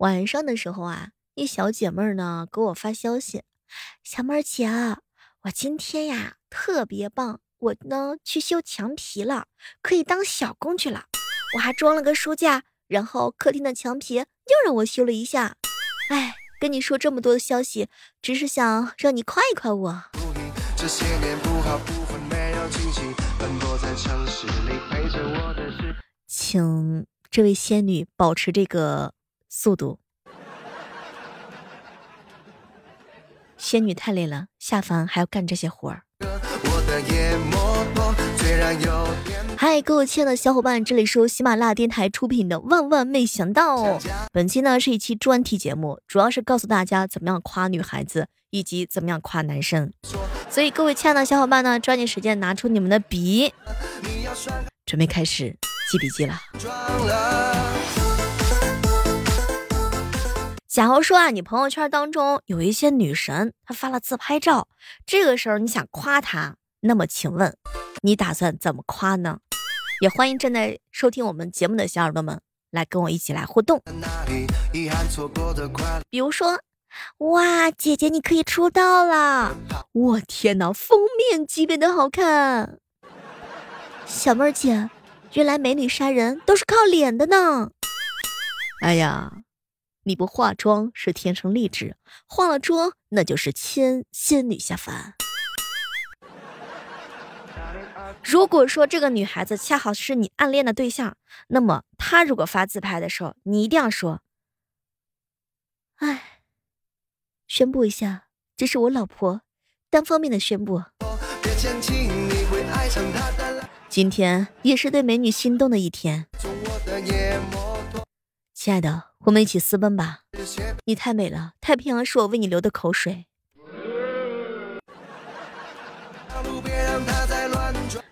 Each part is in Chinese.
晚上的时候啊，一小姐妹儿呢给我发消息：“小妹儿姐，我今天呀特别棒，我呢去修墙皮了，可以当小工去了。我还装了个书架，然后客厅的墙皮又让我修了一下。哎，跟你说这么多的消息，只是想让你夸一夸我。”请这位仙女保持这个速度。仙女太累了，下凡还要干这些活儿。嗨，各位亲爱的小伙伴，这里是由喜马拉雅电台出品的《万万没想到》。本期呢是一期专题节目，主要是告诉大家怎么样夸女孩子，以及怎么样夸男生。所以各位亲爱的小伙伴呢，抓紧时间拿出你们的笔，准备开始记笔记了。假如说啊，你朋友圈当中有一些女神，她发了自拍照，这个时候你想夸她，那么请问你打算怎么夸呢？也欢迎正在收听我们节目的小耳朵们来跟我一起来互动。比如说，哇，姐姐你可以出道了！我天哪，封面级别的好看！小妹儿姐，原来美女杀人都是靠脸的呢！哎呀，你不化妆是天生丽质，化了妆那就是千仙女下凡。如果说这个女孩子恰好是你暗恋的对象，那么她如果发自拍的时候，你一定要说：“哎，宣布一下，这是我老婆，单方面的宣布。今天也是对美女心动的一天，亲爱的，我们一起私奔吧！你太美了，太平洋是我为你流的口水。”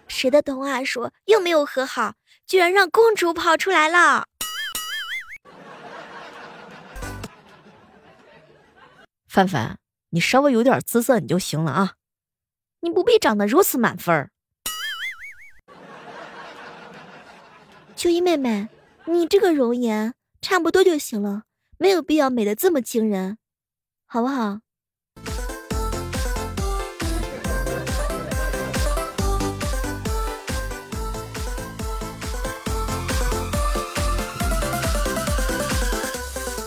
谁的童话说又没有和好，居然让公主跑出来了？范范，你稍微有点姿色你就行了啊，你不必长得如此满分。秋衣妹妹，你这个容颜差不多就行了，没有必要美的这么惊人，好不好？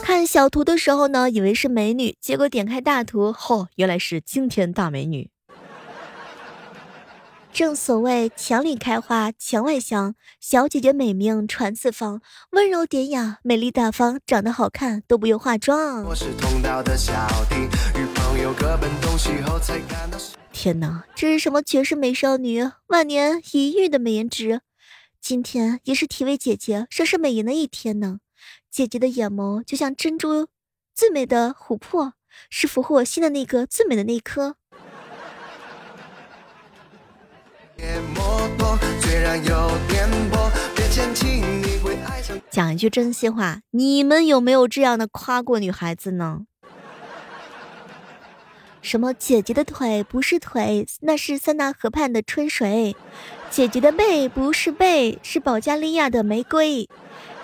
看小图的时候呢，以为是美女，结果点开大图，嚯，原来是惊天大美女。正所谓墙里开花墙外香，小姐姐美名传四方，温柔典雅，美丽大方，长得好看都不用化妆。天哪，这是什么绝世美少女，万年一遇的美颜值？今天也是体味姐姐盛世美颜的一天呢。姐姐的眼眸就像珍珠，最美的琥珀，是俘获我心的那个最美的那颗。讲一句真心话，你们有没有这样的夸过女孩子呢？什么姐姐的腿不是腿，那是塞纳河畔的春水；姐姐的背不是背，是保加利亚的玫瑰。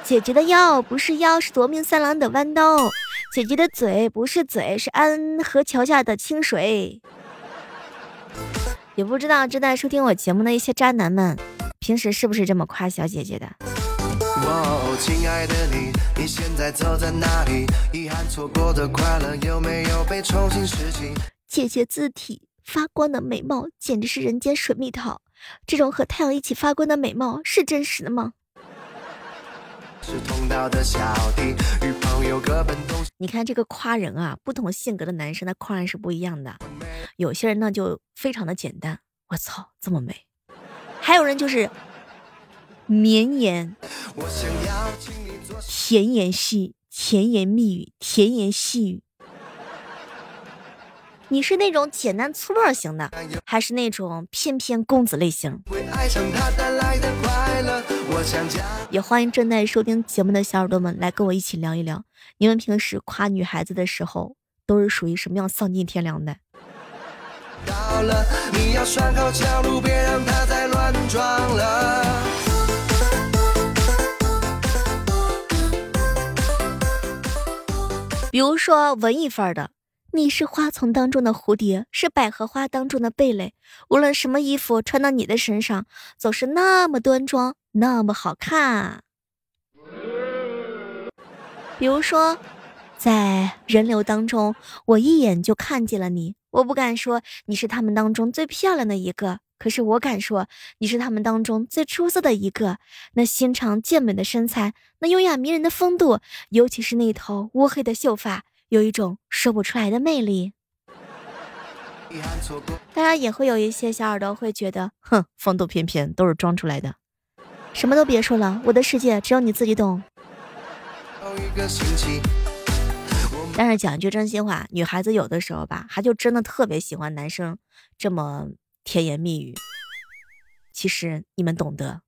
姐姐的腰不是腰，是夺命三郎的弯刀；姐姐的嘴不是嘴，是安河桥下的清水。也不知道正在收听我节目的一些渣男们，平时是不是这么夸小姐姐的？亲爱的你，你现在走在哪里？遗憾错过的快乐有没有被重新拾起姐姐字体发光的美貌，简直是人间水蜜桃。这种和太阳一起发光的美貌，是真实的吗？是同道的小弟，与朋友各奔东西你看这个夸人啊，不同性格的男生他夸人是不一样的。有些人呢就非常的简单，我操这么美；还有人就是绵延、甜言细甜言蜜语、甜言细语。你是那种简单粗暴型的，还是那种翩翩公子类型？也欢迎正在收听节目的小耳朵们来跟我一起聊一聊，你们平时夸女孩子的时候都是属于什么样丧尽天良的？到了，你要拴好脚路，别让它再乱撞了比如说文艺范儿的，你是花丛当中的蝴蝶，是百合花当中的蓓蕾，无论什么衣服穿到你的身上，总是那么端庄，那么好看。比如说，在人流当中，我一眼就看见了你，我不敢说你是他们当中最漂亮的一个。可是我敢说，你是他们当中最出色的一个。那心肠健美的身材，那优雅迷人的风度，尤其是那头乌黑的秀发，有一种说不出来的魅力。当然，也会有一些小耳朵会觉得，哼，风度翩翩都是装出来的。什么都别说了，我的世界只有你自己懂。但是讲一句真心话，女孩子有的时候吧，她就真的特别喜欢男生这么。甜言蜜语，其实你们懂得。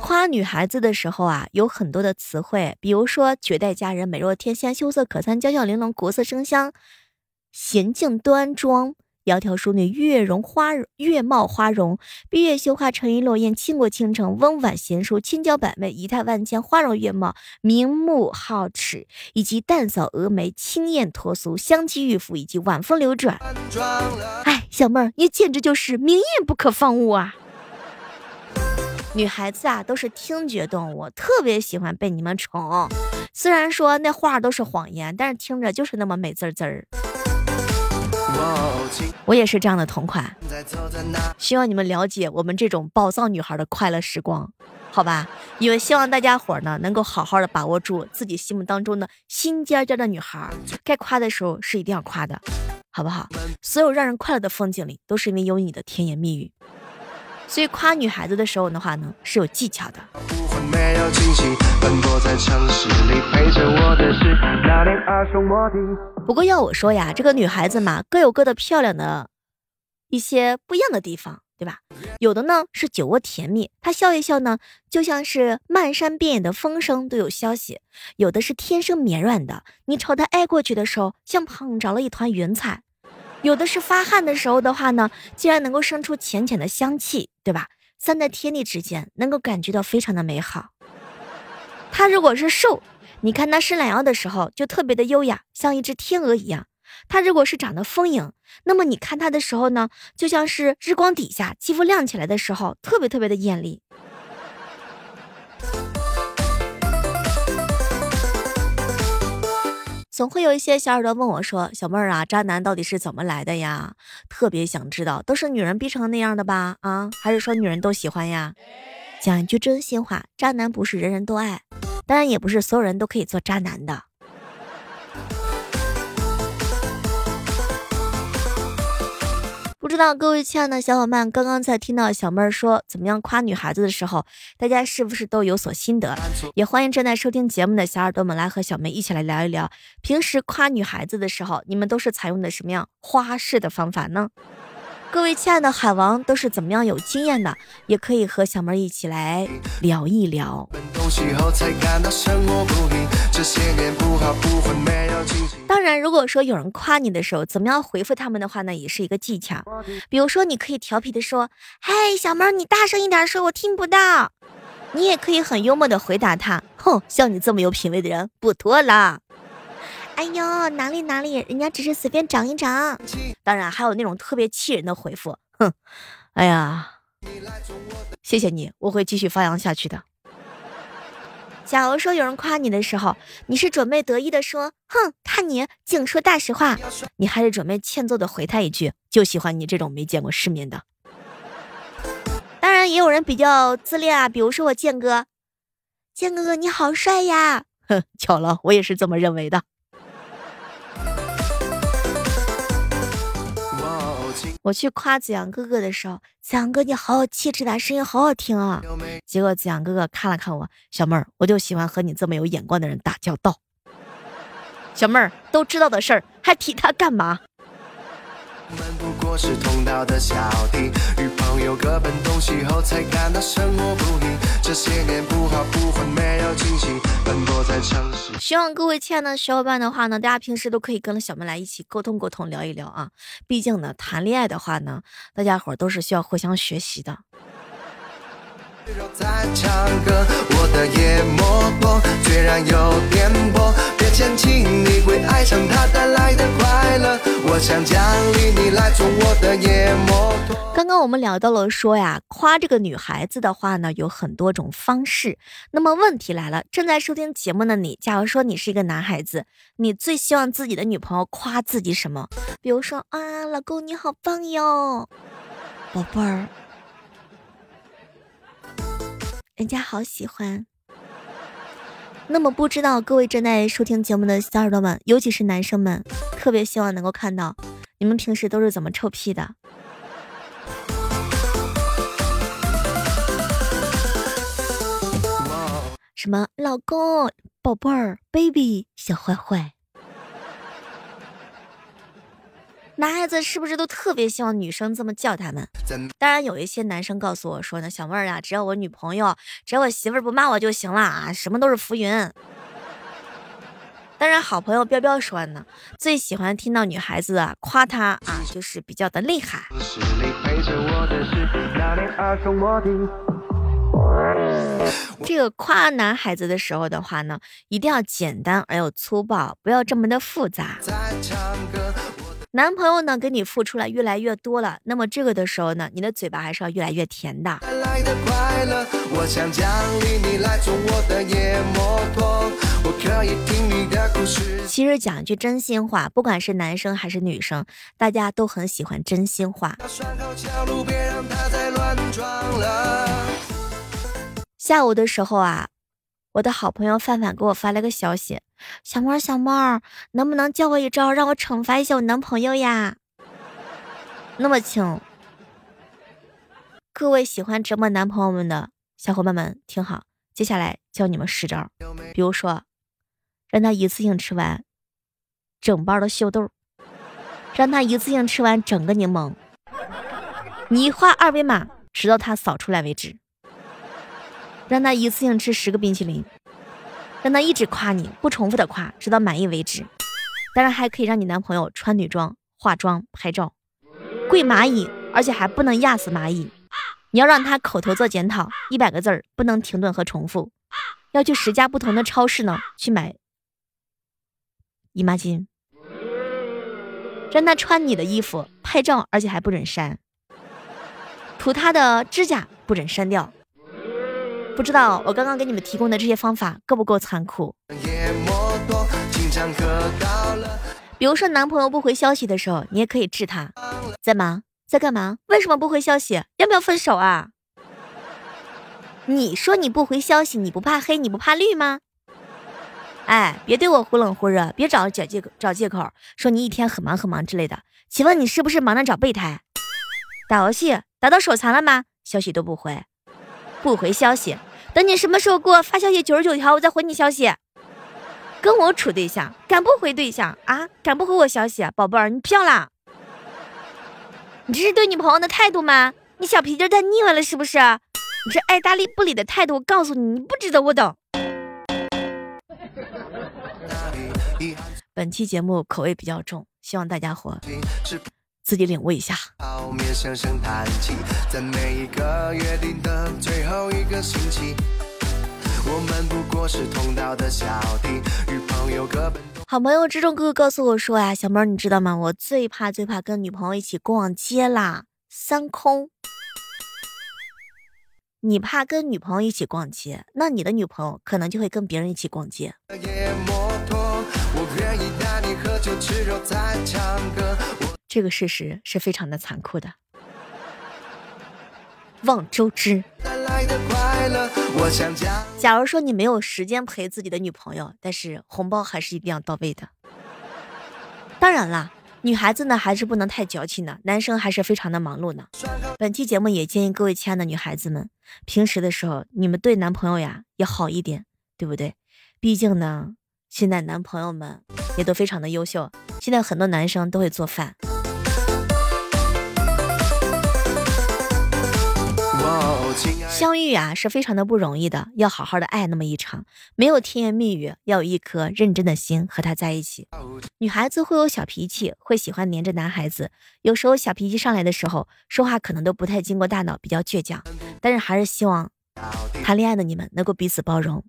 夸女孩子的时候啊，有很多的词汇，比如说绝代佳人、美若天仙、羞涩可餐、娇笑玲珑、国色生香、娴静端庄。窈窕淑女，月容花月貌花容；闭月羞花，沉鱼落雁，倾国倾城；温婉贤淑，千娇百媚，仪态万千，花容月貌，明目皓齿，以及淡扫蛾眉，清艳脱俗，香肌玉肤，以及晚风流转。哎，小妹儿，你简直就是明艳不可方物啊！女孩子啊，都是听觉动物，特别喜欢被你们宠。虽然说那话都是谎言，但是听着就是那么美滋滋儿。我也是这样的同款，希望你们了解我们这种暴躁女孩的快乐时光，好吧？因为希望大家伙呢能够好好的把握住自己心目当中的心尖尖的女孩，该夸的时候是一定要夸的，好不好？所有让人快乐的风景里，都是因为有你的甜言蜜语。所以夸女孩子的时候的话呢，是有技巧的。不过要我说呀，这个女孩子嘛，各有各的漂亮的一些不一样的地方，对吧？有的呢是酒窝甜蜜，她笑一笑呢，就像是漫山遍野的风声都有消息；有的是天生绵软的，你朝她挨过去的时候，像捧着了一团云彩。有的是发汗的时候的话呢，竟然能够生出浅浅的香气，对吧？散在天地之间，能够感觉到非常的美好。她如果是瘦，你看他伸懒腰的时候就特别的优雅，像一只天鹅一样。他如果是长得丰盈，那么你看他的时候呢，就像是日光底下肌肤亮起来的时候，特别特别的艳丽。总会有一些小耳朵问我说：“小妹儿啊，渣男到底是怎么来的呀？特别想知道，都是女人逼成那样的吧？啊，还是说女人都喜欢呀？”讲一句真心话，渣男不是人人都爱，当然也不是所有人都可以做渣男的。不知道各位亲爱的小伙伴，刚刚在听到小妹儿说怎么样夸女孩子的时候，大家是不是都有所心得？也欢迎正在收听节目的小耳朵们来和小妹一起来聊一聊，平时夸女孩子的时候，你们都是采用的什么样花式的方法呢？各位亲爱的海王都是怎么样有经验的？也可以和小妹一起来聊一聊。当然，如果说有人夸你的时候，怎么样回复他们的话呢，也是一个技巧。比如说，你可以调皮的说：“嘿，小妹，你大声一点说，我听不到。”你也可以很幽默的回答他：“哼，像你这么有品位的人不多了。”哎呦，哪里哪里，人家只是随便长一长。当然还有那种特别气人的回复，哼，哎呀，谢谢你，我会继续发扬下去的。假如说有人夸你的时候，你是准备得意的说，哼，看你净说大实话，你还是准备欠揍的回他一句，就喜欢你这种没见过世面的。当然也有人比较自恋啊，比如说我剑哥，剑哥哥你好帅呀，哼，巧了，我也是这么认为的。我去夸子阳哥哥的时候，子阳哥你好有气质的，声音好好听啊。结果子阳哥哥看了看我，小妹儿，我就喜欢和你这么有眼光的人打交道。小妹儿都知道的事儿，还提他干嘛？各奔东西后，才感到生活不易。这些年不好不坏，没有惊喜，奔波在城市。希望各位亲爱的小伙伴的话呢，大家平时都可以跟小妹来一起沟通沟通，聊一聊啊。毕竟呢，谈恋爱的话呢，大家伙都是需要互相学习的。在唱歌，我的夜摩托虽然有点破，别嫌弃，你会爱上它带来的快乐。我想奖励你来坐我的夜摩托。刚刚我们聊到了说呀，夸这个女孩子的话呢，有很多种方式。那么问题来了，正在收听节目的你，假如说你是一个男孩子，你最希望自己的女朋友夸自己什么？比如说啊，老公你好棒哟，宝贝儿。人家好喜欢。那么不知道各位正在收听节目的小耳朵们，尤其是男生们，特别希望能够看到你们平时都是怎么臭屁的。什么老公、宝贝儿、baby、小坏坏。男孩子是不是都特别希望女生这么叫他们？当然，有一些男生告诉我说呢，小妹儿啊，只要我女朋友，只要我媳妇儿不骂我就行了啊，什么都是浮云。当然，好朋友彪彪说呢，最喜欢听到女孩子啊夸他啊，就是比较的厉害。这个夸男孩子的时候的话呢，一定要简单而又粗暴，不要这么的复杂。男朋友呢，给你付出了越来越多了，那么这个的时候呢，你的嘴巴还是要越来越甜的。其实讲一句真心话，不管是男生还是女生，大家都很喜欢真心话。下午的时候啊。我的好朋友范范给我发了个消息：“小猫小猫，能不能教我一招，让我惩罚一下我男朋友呀？”那么请各位喜欢折磨男朋友们的小伙伴们听好，接下来教你们十招。比如说，让他一次性吃完整包的秀豆，让他一次性吃完整个柠檬，你画二维码，直到他扫出来为止。让他一次性吃十个冰淇淋，让他一直夸你，不重复的夸，直到满意为止。当然还可以让你男朋友穿女装、化妆、拍照，跪蚂蚁，而且还不能压死蚂蚁。你要让他口头做检讨，一百个字儿不能停顿和重复。要去十家不同的超市呢去买姨妈巾。让他穿你的衣服拍照，而且还不准删。涂他的指甲，不准删掉。不知道我刚刚给你们提供的这些方法够不够残酷？比如说男朋友不回消息的时候，你也可以治他，在忙，在干嘛？为什么不回消息？要不要分手啊？你说你不回消息，你不怕黑，你不怕绿吗？哎，别对我忽冷忽热，别找找借口，找借口说你一天很忙很忙之类的。请问你是不是忙着找备胎？打游戏打到手残了吗？消息都不回。不回消息，等你什么时候给我发消息九十九条，我再回你消息。跟我处对象，敢不回对象啊？敢不回我消息，宝贝儿，你漂亮。你这是对女朋友的态度吗？你小皮筋太腻歪了是不是？你这爱搭理不理的态度，我告诉你，你不值得我等。本期节目口味比较重，希望大家伙。自己领悟一下。好朋友之中哥哥告诉我说呀，小猫你知道吗？我最怕最怕跟女朋友一起逛街啦，三空。你怕跟女朋友一起逛街，那你的女朋友可能就会跟别人一起逛街。这个事实是非常的残酷的。望周知。假如说你没有时间陪自己的女朋友，但是红包还是一定要到位的。当然啦，女孩子呢还是不能太矫情的，男生还是非常的忙碌呢。本期节目也建议各位亲爱的女孩子们，平时的时候你们对男朋友呀也好一点，对不对？毕竟呢，现在男朋友们也都非常的优秀，现在很多男生都会做饭。相遇啊是非常的不容易的，要好好的爱那么一场，没有甜言蜜语，要有一颗认真的心和他在一起。女孩子会有小脾气，会喜欢黏着男孩子，有时候小脾气上来的时候，说话可能都不太经过大脑，比较倔强。但是还是希望谈恋爱的你们能够彼此包容，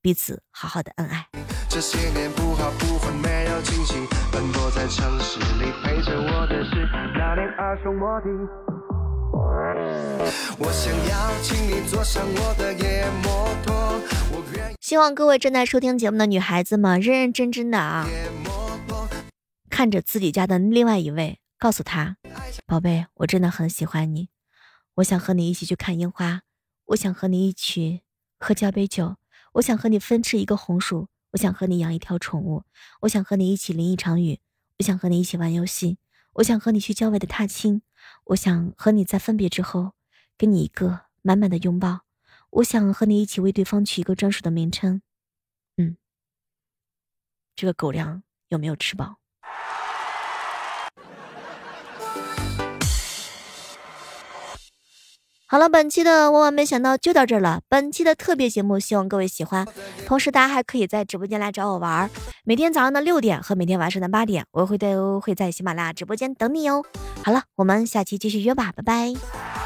彼此好好的恩爱。这些年不好不坏没有惊喜，奔波在城市里陪着我的是那年耳熟莫听。我想要请你坐上我的野摩托。我愿我想要请你坐上我的野摩托，我愿意希望各位正在收听节目的女孩子们认认真真的啊，看着自己家的另外一位，告诉他，宝贝，我真的很喜欢你，我想和你一起去看樱花，我想和你一起喝交杯酒，我想和你分吃一个红薯。我想和你养一条宠物，我想和你一起淋一场雨，我想和你一起玩游戏，我想和你去郊外的踏青，我想和你在分别之后给你一个满满的拥抱，我想和你一起为对方取一个专属的名称。嗯，这个狗粮有没有吃饱？好了，本期的万万没想到就到这儿了。本期的特别节目，希望各位喜欢。同时，大家还可以在直播间来找我玩儿。每天早上的六点和每天晚上的八点，我会都会在喜马拉雅直播间等你哦。好了，我们下期继续约吧，拜拜。